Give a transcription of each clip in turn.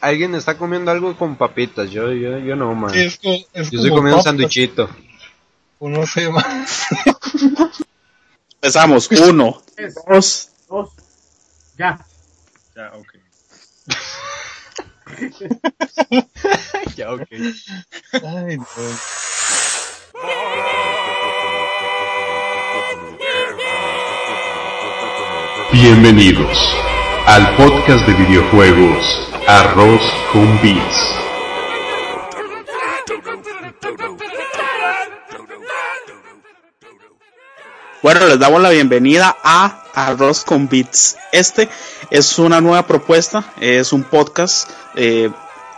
Alguien está comiendo algo con papitas, yo, yo, yo no, man. Sí, es co- es yo estoy comiendo un papas, sanduichito. o no sé, ma. Empezamos. Uno, Tres, dos. dos, ya. Ya, ok. ya, ok. Ay, no. Bienvenidos al podcast de videojuegos Arroz con Beats. Bueno, les damos la bienvenida a Arroz con Beats. Este es una nueva propuesta, es un podcast eh,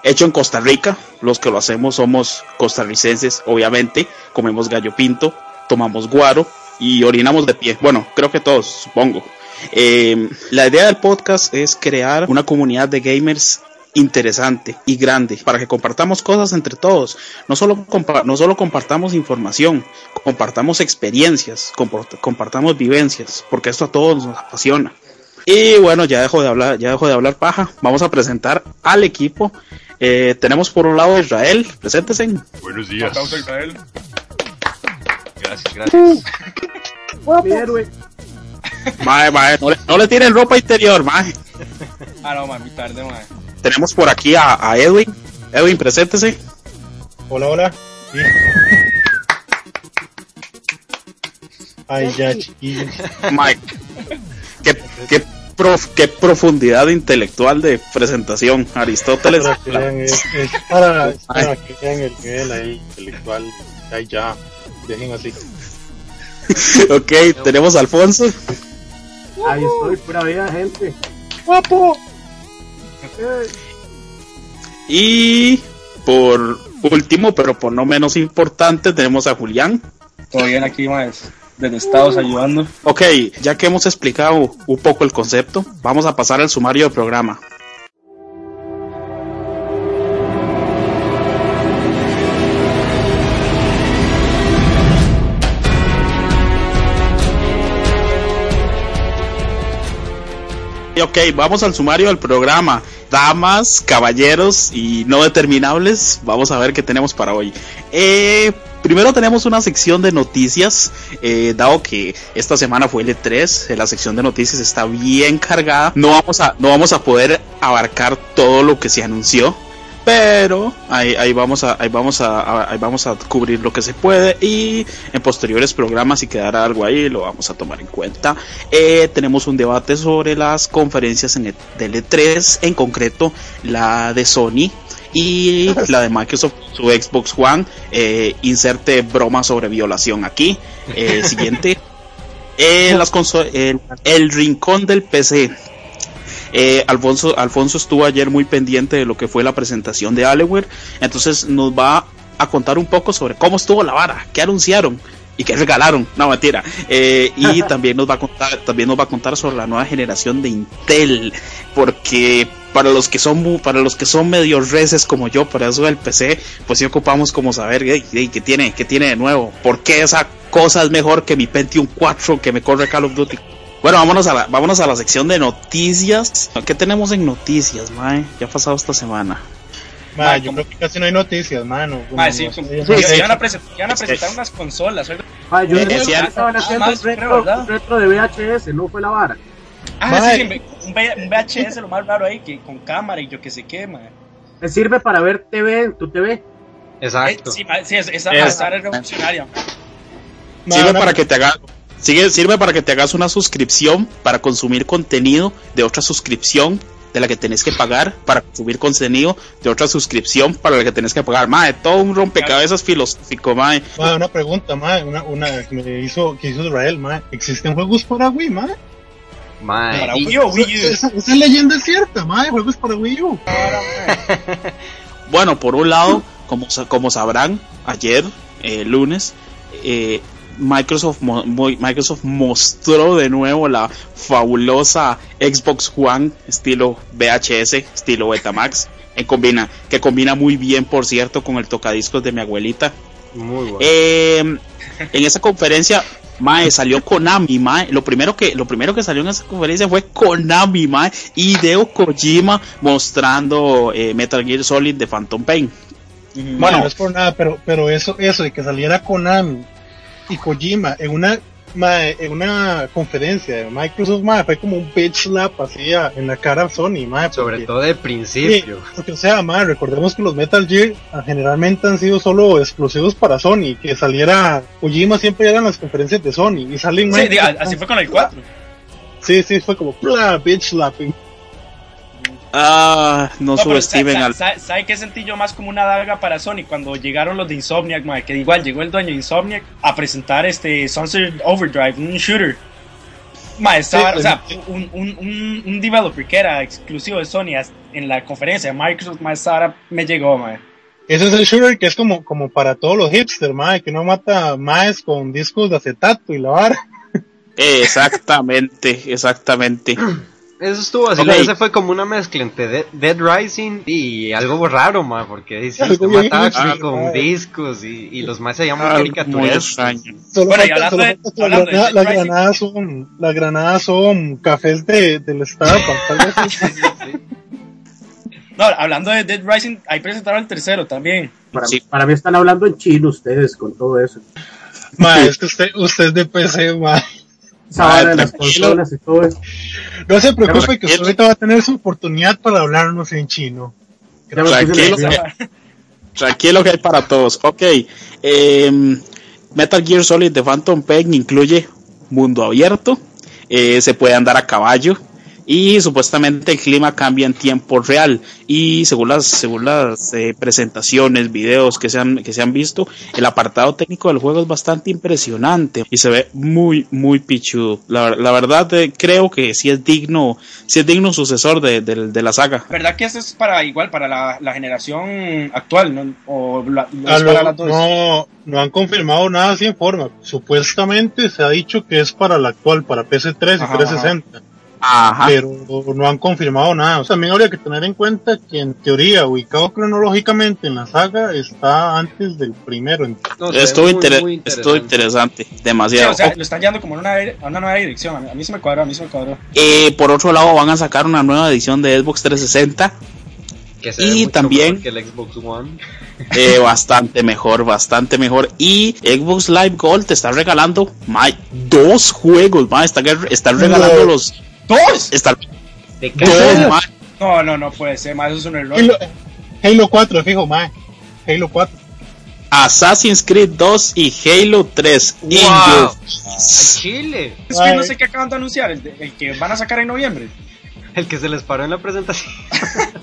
hecho en Costa Rica. Los que lo hacemos somos costarricenses, obviamente. Comemos gallo pinto, tomamos guaro y orinamos de pie. Bueno, creo que todos, supongo. Eh, la idea del podcast es crear una comunidad de gamers interesante y grande para que compartamos cosas entre todos. No solo, compa- no solo compartamos información, compartamos experiencias, comport- compartamos vivencias, porque esto a todos nos apasiona. Y bueno, ya dejo de hablar, ya dejo de hablar paja. Vamos a presentar al equipo. Eh, tenemos por un lado a Israel, preséntese. Buenos días. Israel. Gracias, gracias. Mi héroe. Mae, mae, no, le, no le tiren ropa interior, mae. Ah, no, mami, tarde, man. Tenemos por aquí a, a Edwin. Edwin, preséntese. Hola, hola. Sí. Ay, ya, chiquillos. Mike. qué, qué, prof- qué profundidad intelectual de presentación. Aristóteles. Para que vean, es, es para, para que vean el nivel ahí intelectual. Ay, ya. Dejen así. ok, tenemos a Alfonso. Ahí estoy, pura vida, gente. ¡Guapo! Eh, Y por último, pero por no menos importante, tenemos a Julián. Todo bien aquí, más. Desde Estados ayudando. Ok, ya que hemos explicado un poco el concepto, vamos a pasar al sumario del programa. Ok, vamos al sumario del programa. Damas, caballeros y no determinables, vamos a ver qué tenemos para hoy. Eh, primero tenemos una sección de noticias, eh, dado que esta semana fue el E3, eh, la sección de noticias está bien cargada. No vamos a, no vamos a poder abarcar todo lo que se anunció. Pero ahí, ahí vamos a, ahí vamos a, ahí vamos a cubrir lo que se puede y en posteriores programas si quedará algo ahí lo vamos a tomar en cuenta. Eh, tenemos un debate sobre las conferencias en el, del E3, en concreto la de Sony y la de Microsoft, su Xbox One. Eh, inserte broma sobre violación aquí. Eh, siguiente. Las el, el rincón del PC. Eh, Alfonso, Alfonso estuvo ayer muy pendiente de lo que fue la presentación de Alienware, entonces nos va a contar un poco sobre cómo estuvo la vara, qué anunciaron y qué regalaron, no mentira, Eh, y también nos va a contar, también nos va a contar sobre la nueva generación de Intel, porque para los que son para los que son medio reces como yo, para eso del PC, pues sí ocupamos como saber "Ey, ey, qué tiene, qué tiene de nuevo, por qué esa cosa es mejor que mi Pentium 4 que me corre Call of Duty. Bueno, vámonos a la, vámonos a la sección de noticias. ¿Qué tenemos en noticias, mae? Ya ha pasado esta semana. Ma, Ma, yo como- creo que casi no hay noticias, mano. Ma, sí, sí, sé. iban a, presentar unas consolas. ah, yo Eh, creo es que cierto. estaban Ah, haciendo un retro, creo, ¿verdad? un retro de VHS, no fue la vara. Ah, Ma, sí, sí, un, VHS, lo más raro ahí, que con cámara y yo que sé qué, ma. Me sirve para ver TV en tu TV. Eh, Exacto. sí, ma, sí, esa, esa Es- esa es revolucionaria. Ma, Sirve para que te hagas sigue, sirve para que te hagas una suscripción para consumir contenido de otra suscripción de la que tenés que pagar para consumir contenido de otra suscripción para la que tenés que pagar. Mae, todo un rompecabezas filosófico, mae. Ma, una pregunta, ma, una, una que me hizo, que hizo Israel, ma. ¿Existen juegos para Wii, ma? Mae, Para Wii o Wii U. Esa, esa leyenda es cierta, ma, hay juegos para Wii U. Bueno, por un lado, como, como sabrán, ayer, eh, lunes, eh, Microsoft, mo- mo- Microsoft mostró de nuevo la fabulosa Xbox One estilo VHS, estilo Betamax, en combina, que combina muy bien, por cierto, con el tocadiscos de mi abuelita. muy bueno. Eh, en esa conferencia Mae, salió Konami, mae. Lo primero que, lo primero que salió en esa conferencia fue Konami, mae. Y Hideo Kojima mostrando eh, Metal Gear Solid de Phantom Pain. Bueno, Bueno. no es por nada, pero, pero eso, eso de que saliera Konami y Kojima en una, mae, en una conferencia de Microsoft, mae, fue como un bitch slap así a- en la cara a Sony, mae, Sobre porque- todo de principio. Porque, o sea, mae, recordemos que los Metal Gear ah, generalmente han sido solo exclusivos para Sony, que saliera Kojima siempre eran las conferencias de Sony y salen Sí, diga, así fue con el 4. Sí, sí, fue como bla, bitch slapping. Ah, no, No, subestimen sa- al. sa- ¿Sabe qué sentí yo más como una daga para Sony cuando llegaron los de Insomniac, mae? Que igual llegó el dueño de Insomniac a presentar este Sunset Overdrive, un shooter. Estaba, Sí, o sea, un, un, un, un developer que era exclusivo de Sony en la conferencia de Microsoft, esta hora me llegó, mae. Ese es el shooter que es como, como para todos los hipsters, mae, que no mata más con discos de acetato y la vara. Exactamente, exactamente. Eso estuvo así, Ok. ese fue como una mezcla entre Dead, Dead Rising y algo raro, ma, porque bien mataba extraño, con discos y, y los más se llaman extraño. Solo Bueno, y hablando de- hablando la- Dead las Rising. granadas son, las granadas son cafés de, del. No, hablando de Dead Rising, ahí presentaron el tercero también. Para, Sí. para mí están hablando en chino ustedes con todo eso. Ma, es que usted, usted es de PC, ma. Esa Madre, vara de las tranquilo. consolas y todo eso. No se preocupe que usted ahorita va a tener su oportunidad para hablarnos en chino. Tranquilo. nervioso. Tranquilo que hay para todos. Ok. em, Metal Gear Solid de Phantom Pain incluye mundo abierto. eh, se puede andar a caballo. Y supuestamente el clima cambia en tiempo real. Y según las, según las eh, presentaciones, videos que se, han, que se han visto, el apartado técnico del juego es bastante impresionante. Y se ve muy, muy pichudo. La, la verdad, eh, creo que sí es digno, sí es digno sucesor de, de- de la saga. ¿Verdad que esto es para igual, para la, la generación actual, ¿no? O la- no Ah, dos? no, no han confirmado nada así en forma. Supuestamente se ha dicho que es para la actual, para PC3 y Ajá, 360. Ajá. Pero no han confirmado nada. O sea, también habría que tener en cuenta que en teoría, ubicado cronológicamente en la saga, está antes del primero. No, Estuvo, muy, inter- muy estuvo interesante, Sí, demasiado. o sea, lo están llevando como en una, a una nueva dirección. A mí, a mí se me cuadró, a mí se me cuadró. Eh, por otro lado, van a sacar una nueva edición de Xbox 360, que se y ve mucho también- mejor que el Xbox One. eh, bastante mejor, bastante mejor. Y Xbox Live Gold te está regalando my, dos juegos, ma, está, está regalando No. los ¡Dos! está, De dos, ma. No, no, no puede ser, más eso es un error. Halo, Halo 4, fijo, mae. Halo 4. Assassin's Creed 2 y Halo 3. In Wow. ¡Ay. Chile! Es que no sé qué acaban de anunciar, el, de- el que van a sacar en noviembre. El que se les paró en la presentación.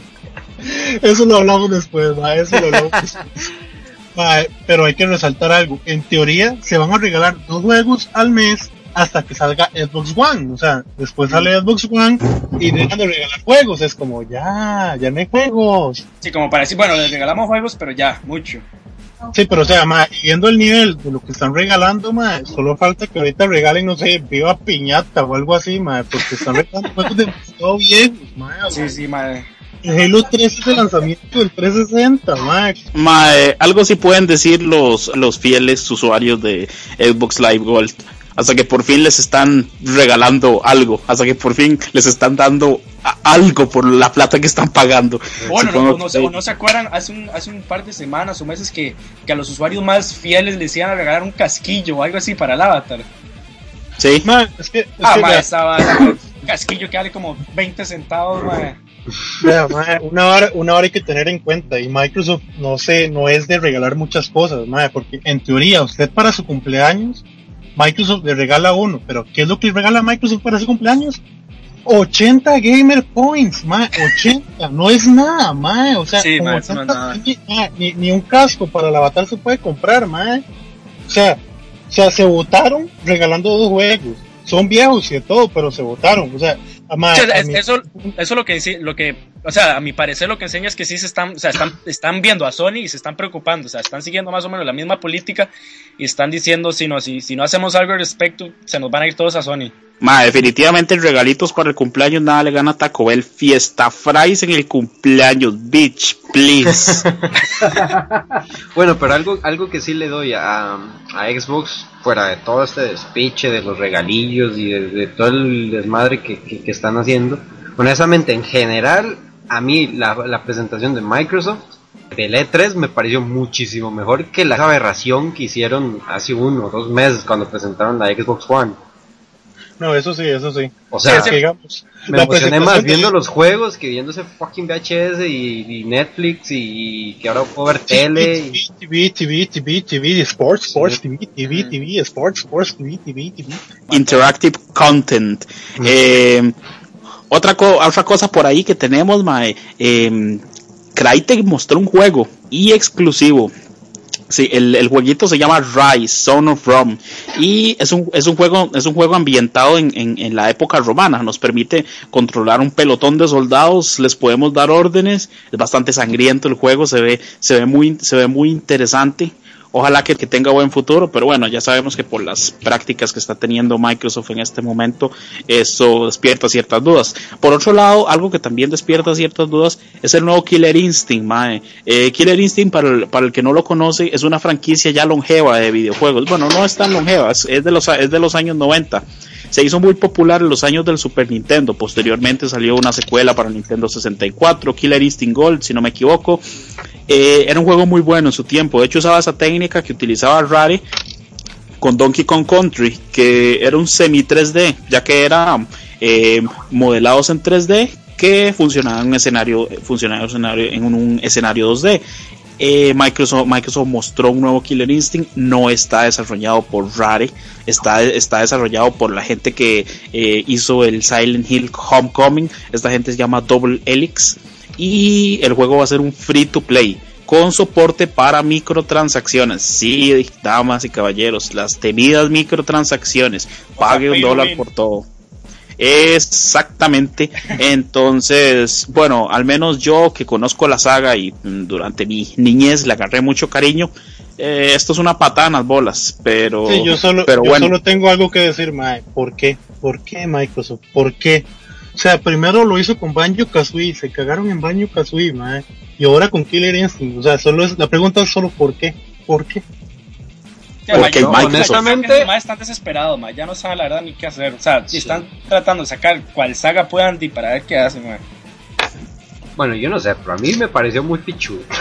Eso lo hablamos después, mae. Eso lo hablamos después. Mae, pero hay que resaltar algo. En teoría, se van a regalar dos juegos al mes hasta que salga Xbox One. O sea, después sale Xbox One y dejan de regalar juegos. Es como, ya, ya no hay juegos. Sí, como para decir, bueno, les regalamos juegos, pero ya, mucho. Sí, pero o sea, ma, viendo el nivel de lo que están regalando, ma, solo falta que ahorita regalen, no sé, viva piñata o algo así, ma, porque están regalando juegos demasiado viejos, ma. Sí, sí, madre. El Halo 3 es el lanzamiento del 360, ma. Ma, eh, algo sí pueden decir los, los fieles usuarios de Xbox Live Gold. Hasta que por fin les están regalando algo. Hasta que por fin les están dando algo por la plata que están pagando. Bueno, no, o no, se- que- o no se acuerdan, hace un, hace un par de semanas o meses que, que a los usuarios más fieles les iban a regalar un casquillo o algo así para el avatar. Sí. Ma, es que, es Ah, que, vea, estaba un casquillo que vale como 20 centavos, madre. vea, ma, una hora, una hora hay que tener en cuenta, y Microsoft no sé, no es de regalar muchas cosas, porque en teoría, usted para su cumpleaños, Microsoft le regala uno, pero ¿qué es lo que le regala Microsoft para su cumpleaños? 80 gamer points, ma, 80, no es nada, ma, o sea, Sí, con ma, eso no es 80 nada. ni, ni, un casco para el avatar se puede comprar, ma, o sea, o sea, se votaron regalando dos juegos, son viejos y de todo, pero se votaron, o sea, ma, o sea, es- mí- eso, eso lo que lo que, o sea, a mi parecer lo que enseña es que sí se están, o sea, están, están viendo a Sony y se están preocupando, o sea, están siguiendo más o menos la misma política y están diciendo si no, si, si no hacemos algo al respecto, se nos van a ir todos a Sony. Ma, definitivamente regalitos para el cumpleaños nada le gana a Taco Bell. Fiesta fries en el cumpleaños, bitch, please. Bueno, pero algo, algo que sí le doy a, a Xbox, fuera de todo este despiche de los regalillos y de, de todo el desmadre que, que- que están haciendo, honestamente, en general, a mí la, la presentación de Microsoft del E3 me pareció muchísimo mejor que la aberración que hicieron hace uno o dos meses cuando presentaron la Xbox One. No, eso sí, eso sí. O sea, que, digamos, me la emocioné más de- viendo los juegos que viendo ese fucking VHS y, y Netflix y, que ahora puedo ver tele. y- TV, TV, TV, TV, Sports, Sports, TV, TV, TV, Sports, Sports, TV, TV, TV. Interactive content. Eh, otra, co- otra cosa por ahí que tenemos, mae. Eh, Crytek mostró un juego y exclusivo. Sí, el, el jueguito se llama Rise, Son of Rome. Y es un, es un juego, es un juego ambientado en, en, en la época romana. Nos permite controlar un pelotón de soldados, les podemos dar órdenes. Es bastante sangriento el juego, se ve, se ve muy, se ve muy interesante. Ojalá que, que tenga buen futuro, pero bueno, ya sabemos que por las prácticas que está teniendo Microsoft en este momento, eso despierta ciertas dudas. Por otro lado, algo que también despierta ciertas dudas es el nuevo Killer Instinct. Eh, Killer Instinct, para el, para el que no lo conoce, es una franquicia ya longeva de videojuegos. Bueno, no es tan longeva, es, es de, los, es de los años 90. Se hizo muy popular en los años del Super Nintendo. Posteriormente salió una secuela para Nintendo 64, Killer Instinct Gold, si no me equivoco. Eh, era un juego muy bueno en su tiempo. De hecho, usaba esa técnica que utilizaba Rare con Donkey Kong Country, que era un semi 3D, ya que era eh, modelados en 3D que funcionaban en un escenario, funcionaban en un escenario, en un, un escenario 2D. Eh, Microsoft, Microsoft mostró un nuevo Killer Instinct, no está desarrollado por Rare, está, está desarrollado por la gente que eh, hizo el Silent Hill Homecoming, esta gente se llama Double Helix y el juego va a ser un free to play con soporte para microtransacciones. Sí, damas y caballeros, las temidas microtransacciones. Pague un dólar por todo. Exactamente. Entonces, bueno, al menos yo que conozco la saga y durante mi niñez le agarré mucho cariño. eh, esto es una patada en las bolas, pero, Sí, yo solo, pero yo bueno. solo tengo algo que decir, Mae. ¿Por qué? ¿Por qué Microsoft? ¿Por qué? O sea, primero lo hizo con Banjo Kazooie, se cagaron en Banjo Kazooie, Mae. Y ahora con Killer Instinct. O sea, solo es, la pregunta es solo ¿por qué? ¿Por qué? Ya, Porque Microsoft- honestamente- ma, están desesperados, ma, ya no saben la verdad ni qué hacer. O sea, si están tratando de sacar cual saga puedan y para ver qué hacen, ma. Bueno, yo no sé, pero a mí me pareció muy pichudo.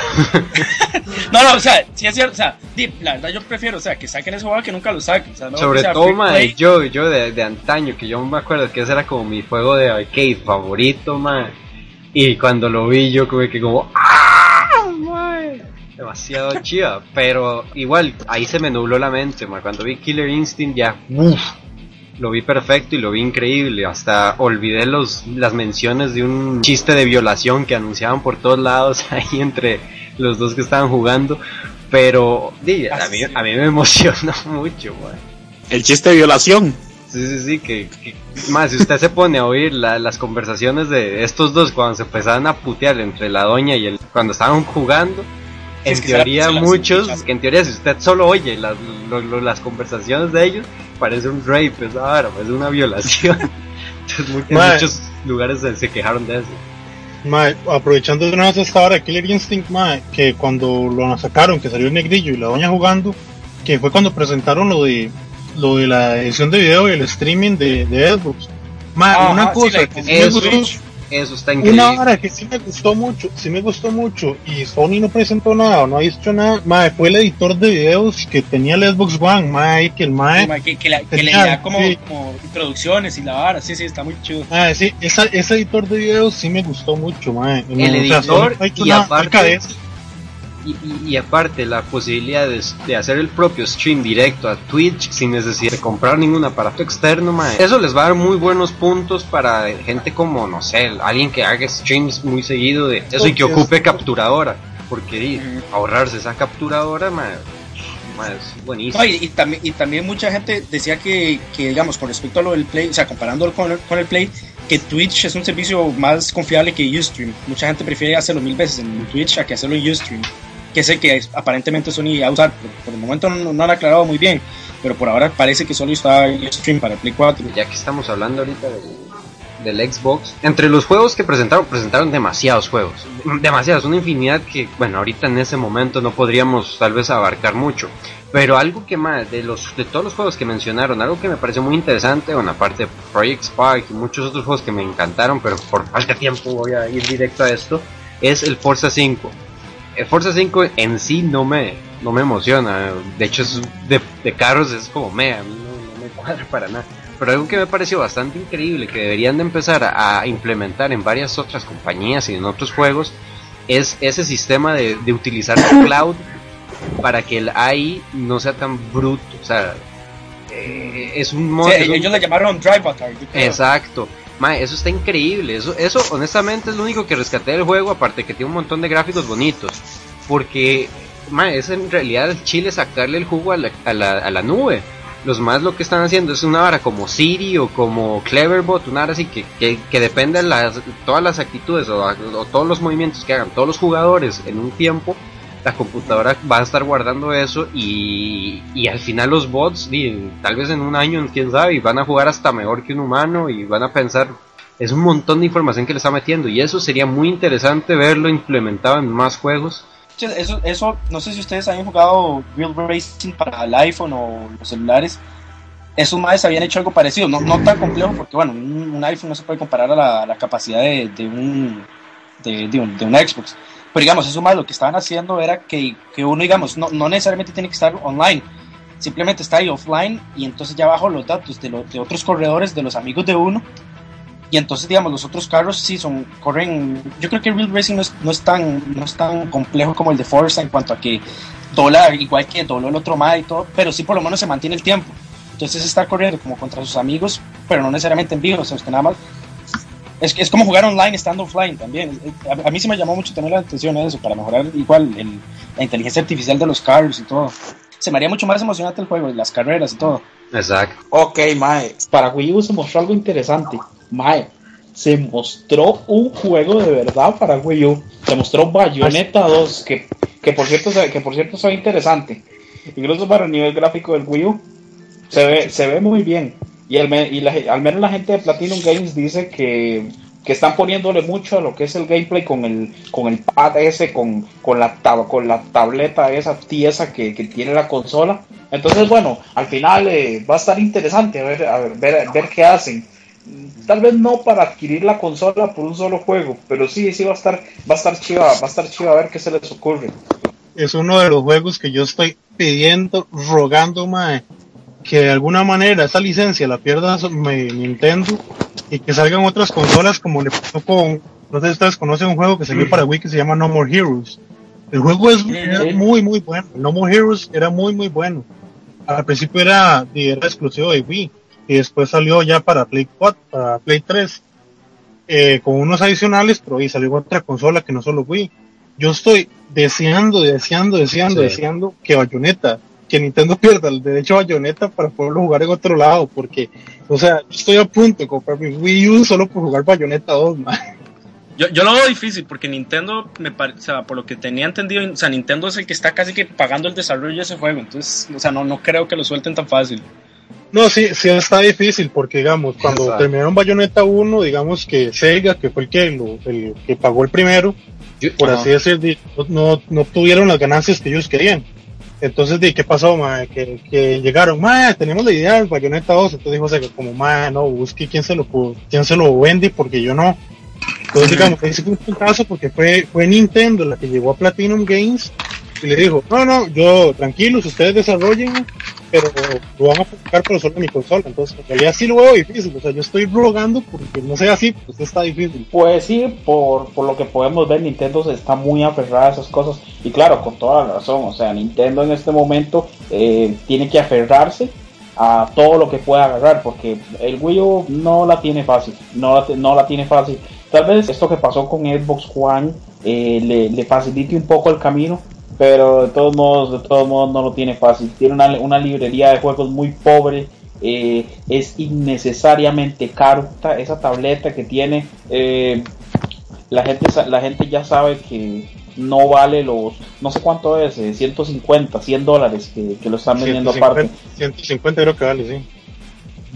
No, no, o sea, sí es cierto, o sea, la verdad yo prefiero, o sea, que saquen ese juego que nunca lo saquen. O sea, no Sobre todo, mae, yo, yo de, de antaño, que yo me acuerdo que ese era como mi juego de arcade favorito, mae. Y cuando lo vi, yo como que como, ¡ah! Demasiado chida, pero igual, ahí se me nubló la mente. Cuando vi Killer Instinct, ya, uff, lo vi perfecto y lo vi increíble. Hasta olvidé los, las menciones de un chiste de violación que anunciaban por todos lados ahí entre los dos que estaban jugando. Pero, a, mí, a mí me emocionó mucho, mae. El chiste de violación. Sí, sí, sí, que, que- más si usted se pone a oír la- las conversaciones de estos dos cuando se empezaban a putear entre la doña y el cuando estaban jugando, en teoría muchos, que en teoría si usted solo oye las, lo- lo- las conversaciones de ellos, parece un rape, esa vara, es una violación. Entonces en muchos lugares se, se quejaron de eso. Mae, aprovechando de una vez esta hora de Killer Instinct, mae, que cuando lo sacaron, que salió el negrillo y la doña jugando, que fue cuando presentaron lo de lo de la edición de video y el streaming de, de Xbox. Mae, una cosa que sí me gustó, eso está increíble. una hora que sí me gustó mucho, sí me gustó mucho, y Sony no presentó nada, o no ha dicho nada, mae, fue el editor de videos que tenía el Xbox One, mae, que el mae, Sí, ma, que, que la- que le da como, sí. como introducciones y la vara, sí, sí, está muy chido. mae, sí, esa, ese editor de videos sí me gustó mucho, mae. El No, o sea, editor no ha hecho y nada aparte- acerca de eso. Y, y- y aparte la posibilidad de, de hacer el propio stream directo a Twitch sin necesidad de comprar ningún aparato externo, mae. Eso les va a dar muy buenos puntos para gente como, no sé, alguien que haga streams muy seguido de eso y que ocupe capturadora. Porque ahorrarse esa capturadora, mae, buenísimo. No, y, y también, y también mucha gente decía que, que, digamos, con respecto a lo del Play, o sea, comparándolo con el, con el Play, que Twitch es un servicio más confiable que Ustream. Mucha gente prefiere hacerlo mil veces en Twitch a que hacerlo en Ustream. Que sé que aparentemente Sony va a usar, por, por el momento no, no lo ha aclarado muy bien, pero por ahora parece que solo está en stream para Play 4. ya que estamos hablando ahorita del, del Xbox, entre los juegos que presentaron, presentaron demasiados juegos, demasiados, una infinidad que, bueno, ahorita en ese momento no podríamos tal vez abarcar mucho, pero algo que más, de los de todos los juegos que mencionaron, algo que me pareció muy interesante, bueno, aparte de Project Spark y muchos otros juegos que me encantaron, pero por falta de tiempo voy a ir directo a esto, es el Forza 5. El Forza 5 en sí no me, no me emociona, de hecho es de, de carros es como me, a mí no, no me cuadra para nada. Pero algo que me pareció bastante increíble que deberían de empezar a, a implementar en varias otras compañías y en otros juegos es ese sistema de, de utilizar el cloud para que el AI no sea tan bruto. O sea, eh, es un modo. Sí, ellos le llamaron Drive creo. Exacto. Mae, eso está increíble. Eso, eso honestamente es lo único que rescaté del juego, aparte que tiene un montón de gráficos bonitos. Porque, mae, es en realidad el chile sacarle el jugo a la, a la, a la nube. Los más lo que están haciendo es una vara como Siri o como Cleverbot, una vara así que, que, que depende de las, todas las actitudes o, o todos los movimientos que hagan todos los jugadores en un tiempo. La computadora va a estar guardando eso y, y al final los bots, tal vez en un año, quién sabe, y van a jugar hasta mejor que un humano y van a pensar, es un montón de información que le está metiendo y eso sería muy interesante verlo implementado en más juegos. Eso, eso, no sé si ustedes han jugado Real Racing para el iPhone o los celulares. Esos madres habían hecho algo parecido, no, no tan complejo, porque bueno, un, iPhone no se puede comparar a la, capacidad de, un, de, un de Xbox. Pero digamos, eso más lo que estaban haciendo era que, que uno, digamos, no, no necesariamente tiene que estar online, simplemente está ahí offline y entonces ya bajo los datos de, lo- de otros corredores, de los amigos de uno. Y entonces, digamos, los otros carros sí son, corren. Yo creo que Real Racing no es, no es tan, no es tan complejo como el de Forza en cuanto a que dobla igual que dobló el otro MAD y todo, pero sí por lo menos se mantiene el tiempo. Entonces está corriendo como contra sus amigos, pero no necesariamente en vivo, o sea, usted nada más. Es, es como jugar online estando offline también. A, a mí sí me llamó mucho también la atención eso, para mejorar igual el- la inteligencia artificial de los carros y todo. Se me haría mucho más emocionante el juego, y las carreras y todo. Exacto. Ok, Mae, para Wii U se mostró algo interesante. Mae, se mostró un juego de verdad para Wii U. Se mostró Bayonetta 2, que, que por cierto que por cierto se ve interesante. Incluso para el nivel gráfico del Wii U se ve, se ve muy bien. Y, me- y la al menos la gente de Platinum Games dice que, que están poniéndole mucho a lo que es el gameplay con el, con el pad ese, con, con, la, con la tableta esa tiesa que, que tiene la consola. Entonces, bueno, al final eh, va a estar interesante ver, ver qué hacen. Tal vez no para adquirir la consola por un solo juego, pero sí, sí va a estar, va a estar chiva, va a estar chiva a ver qué se les ocurre. es uno de los juegos que yo estoy pidiendo, rogando, mae, que de alguna manera esa licencia la pierda Nintendo y que salgan otras consolas como le pasó con, no sé si ustedes conocen un juego que salió para Wii que se llama No More Heroes. El juego es era muy, muy bueno. No More Heroes era muy, muy bueno. Al principio era, era exclusivo de Wii y después salió ya para Play 4, para Play 3 eh, con unos adicionales, pero ahí salió otra consola que no solo Wii. Yo estoy deseando, deseando, deseando, Sí. deseando que Bayonetta, que Nintendo pierda el derecho a Bayonetta para poderlo jugar en otro lado, porque, o sea, yo estoy a punto de comprar mi Wii U solo por jugar Bayonetta 2, man. Yo, yo lo veo difícil porque Nintendo, me pare- o sea, por lo que tenía entendido, o sea, Nintendo es el que está casi que pagando el desarrollo de ese juego. Entonces, o sea, no, no creo que lo suelten tan fácil. No, sí, sí está difícil, porque digamos, cuando Exacto. terminaron Bayonetta 1, digamos que Sega, que fue el que, lo- el que pagó el primero, Yo- por Ajá. así decir, no, no, no tuvieron las ganancias que ellos querían. Entonces, ¿qué pasó, mae? Que, que llegaron, mae, tenemos la idea del Bayonetta 2. Entonces dijo Sega, como, mae, no, busque quién se lo, pu- quién se lo vende, porque yo no. Entonces, digamos, ese fue un caso porque fue, fue Nintendo la que llegó a Platinum Games y le dijo, no, no, yo, tranquilos, ustedes desarrollen, pero lo vamos a buscar pero solo en mi consola. Entonces, en realidad sí lo veo difícil. O sea, yo estoy rogando porque no sea así, pues está difícil. Pues sí, por, por lo que podemos ver, Nintendo se está muy aferrada a esas cosas. Y claro, con toda la razón. O sea, Nintendo en este momento eh, tiene que aferrarse a todo lo que pueda agarrar. Porque el Wii U no la tiene fácil. No la, no la tiene fácil. Tal vez esto que pasó con Xbox One eh, le, le facilite un poco el camino. Pero de todos modos, de todos modos no lo tiene fácil. Tiene una, una librería de juegos muy pobre. eh, es innecesariamente caro esa tableta que tiene. eh, la gente la gente ya sabe que, no vale los, no sé cuánto es, eh, 150, 100 dólares que, que lo están vendiendo 150, aparte. 150 creo que vale, sí.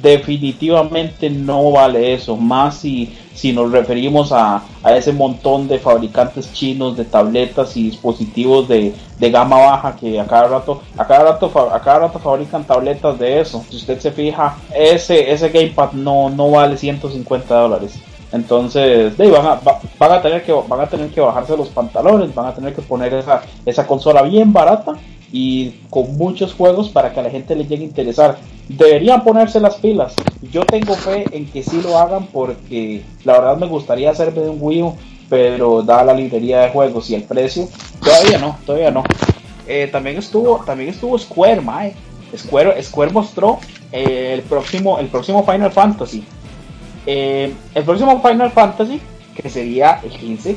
Definitivamente no vale eso, más si, si nos referimos a, a ese montón de fabricantes chinos de tabletas y dispositivos de, de gama baja que a cada rato, a cada rato, a cada rato fabrican tabletas de eso. Si usted se fija, ese, ese gamepad no, no vale 150 dólares. Entonces, ahí van, a, va- van a tener que van a tener que bajarse los pantalones, van a tener que poner esa, esa consola bien barata y con muchos juegos para que a la gente le llegue a interesar. Deberían ponerse las pilas. Yo tengo fe en que sí lo hagan porque la verdad me gustaría hacerme un Wii U, pero da la librería de juegos y el precio, todavía no, todavía no. Eh, también estuvo, también estuvo Square, mae. Square, Square mostró eh, el próximo, el próximo Final Fantasy. Eh, el próximo Final Fantasy, que sería el 15,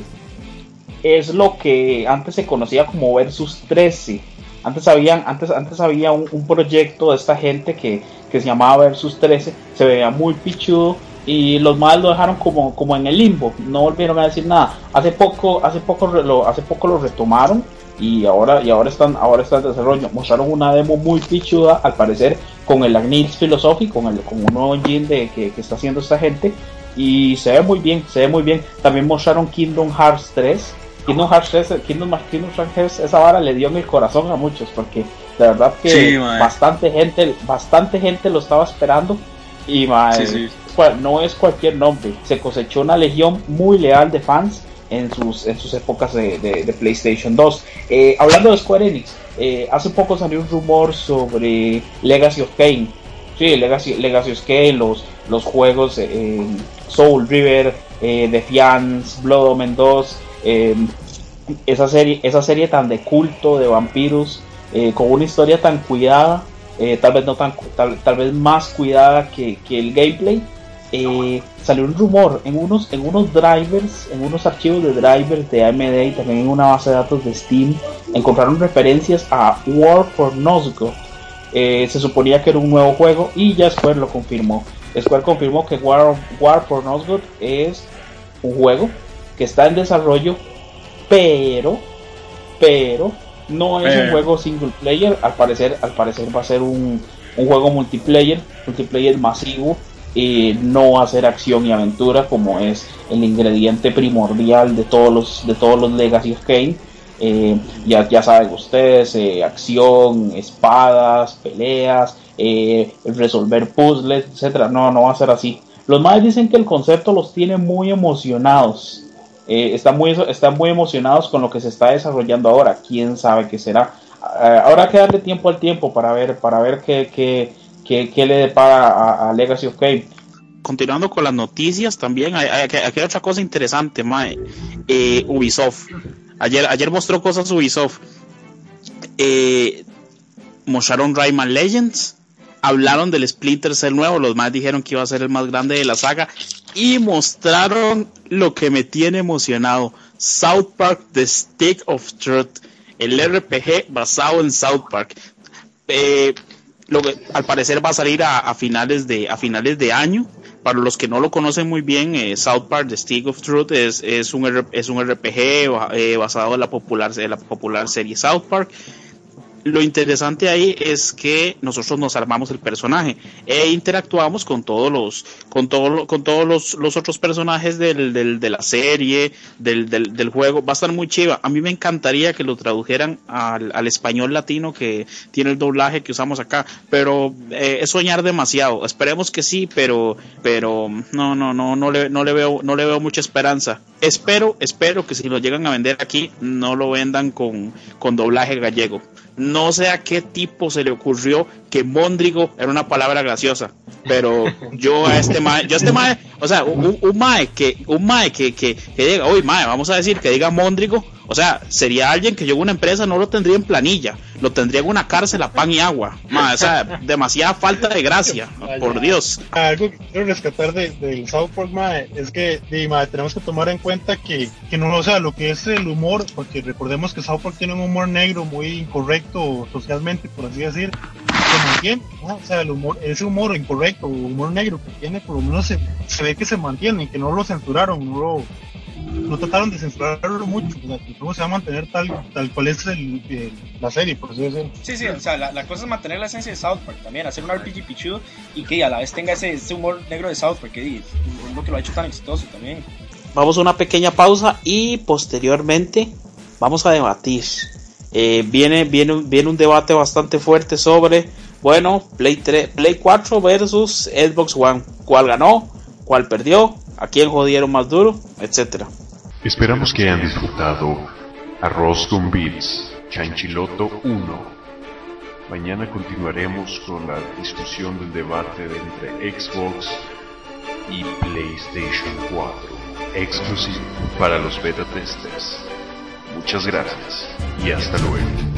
es lo que antes se conocía como Versus 13. Antes, habían, antes, antes había un, un proyecto de esta gente que, que se llamaba Versus 13, se veía muy pichudo y los más lo dejaron como, como en el limbo, no volvieron a decir nada. Hace poco, hace poco lo, hace poco lo retomaron y ahora, y ahora están, ahora está en desarrollo. Mostraron una demo muy pichuda, al parecer, con el Agnils Philosophy, con el, con un nuevo engine de, que, que está haciendo esta gente. Y se ve muy bien, se ve muy bien. También mostraron Kingdom Hearts 3. Kingdom Hearts 3, Kingdom, Kingdom Hearts, esa vara le dio en el corazón a muchos, porque la verdad que Sí, bastante gente, bastante gente lo estaba esperando. Y Sí, sí. no es cualquier nombre. Se cosechó una legión muy leal de fans en sus, en sus épocas de, de- de PlayStation 2. Eh, hablando de Square Enix, eh, hace poco salió un rumor sobre Legacy of Kain. Sí, Legacy, Legacy of Kain, los, los juegos eh, Soul River, eh, Defiance, Blood Omen 2, eh, esa serie, esa serie tan de culto de vampiros, eh, con una historia tan cuidada, eh, tal vez no tan tal, tal vez más cuidada que, que el gameplay. eh, salió un rumor en unos, en unos drivers, en unos archivos de drivers de AMD y también en una base de datos de Steam, encontraron referencias a War for Nosgoth. Se suponía que era un nuevo juego y ya Square lo confirmó. Square confirmó que War, War for Nosgoth es un juego que está en desarrollo, pero, pero no es un Pero. juego single player. Al parecer, al parecer va a ser un, un juego multiplayer, multiplayer masivo. Y no va a ser acción y aventura como es el ingrediente primordial de todos los de todos los Legacy of Kane. Eh, ya, ya saben ustedes, eh, acción, espadas, peleas, eh, resolver puzzles, etcétera. No, no va a ser así. Los más dicen que el concepto los tiene muy emocionados. Eh, están, muy, están muy emocionados con lo que se está desarrollando ahora. Quién sabe qué será. Eh, habrá que darle tiempo al tiempo para ver, para ver qué, qué, qué, qué le depara a, Legacy of Kain. Continuando con las noticias también, hay, hay- hay otra cosa interesante, mae. Eh, Ubisoft. Ayer, ayer mostró cosas Ubisoft. Eh, mostraron Rayman Legends. Hablaron del Splinter Cell nuevo. Los más dijeron que iba a ser el más grande de la saga. Y mostraron lo que me tiene emocionado. South Park The Stick of Truth. El RPG basado en South Park. Eh, al parecer va a salir a, finales de a finales de año. Para los que no lo conocen muy bien, eh, South Park The Stick of Truth es, es, un, es un RPG eh, basado en la popular, en la popular serie South Park. Lo interesante ahí es que nosotros nos armamos el personaje e interactuamos con todos los con todo con todos los, los otros personajes del, de la serie del, del, juego. Va a estar muy chiva. A mí me encantaría que lo tradujeran al, al español latino que tiene el doblaje que usamos acá pero eh, es soñar demasiado. Esperemos que sí pero pero no no no no le, no le veo no le veo mucha esperanza. Espero espero que si lo llegan a vender aquí no lo vendan con con doblaje gallego no sé a qué tipo se le ocurrió que Móndrigo era una palabra graciosa, pero yo a este mae, yo a este mae, o sea, un, un mae que, un mae que, que, que diga, uy mae, vamos a decir que diga Móndrigo, o sea, sería alguien que yo en una empresa no lo tendría en planilla, lo tendría en una cárcel a pan y agua, o sea, demasiada falta de gracia, por Dios. Algo que quiero rescatar de- del South Park, es que tenemos que tomar en cuenta que, que no, o sea, lo que es el humor, porque recordemos que South Park tiene un humor negro muy incorrecto socialmente, por así decir, se mantiene, ¿no? o sea, el humor, ese humor incorrecto, humor negro que tiene, por lo menos se, se ve que se mantiene, que no lo censuraron, no lo, no trataron de censurarlo mucho. O sea, el juego se va a mantener tal, tal cual es el, el- la serie, por así decirlo. Sí, sí, o sea, la, la cosa es mantener la esencia de South Park también, hacer un RPG pichudo y que a la vez tenga ese, ese humor negro de South Park, que es lo que lo ha hecho tan exitoso también. Vamos a una pequeña pausa y posteriormente vamos a debatir. Eh, viene, viene, viene un debate bastante fuerte sobre, bueno, Play, 3, Play 4 versus Xbox One. ¿Cuál ganó? ¿Cuál perdió? ¿A quién jodieron más duro? Etcétera. Esperamos que hayan disfrutado Arroz con Beats, Chanchiloto 1. Mañana continuaremos con la discusión del debate de entre Xbox y PlayStation 4, exclusivo para los beta testers. Muchas gracias y hasta luego.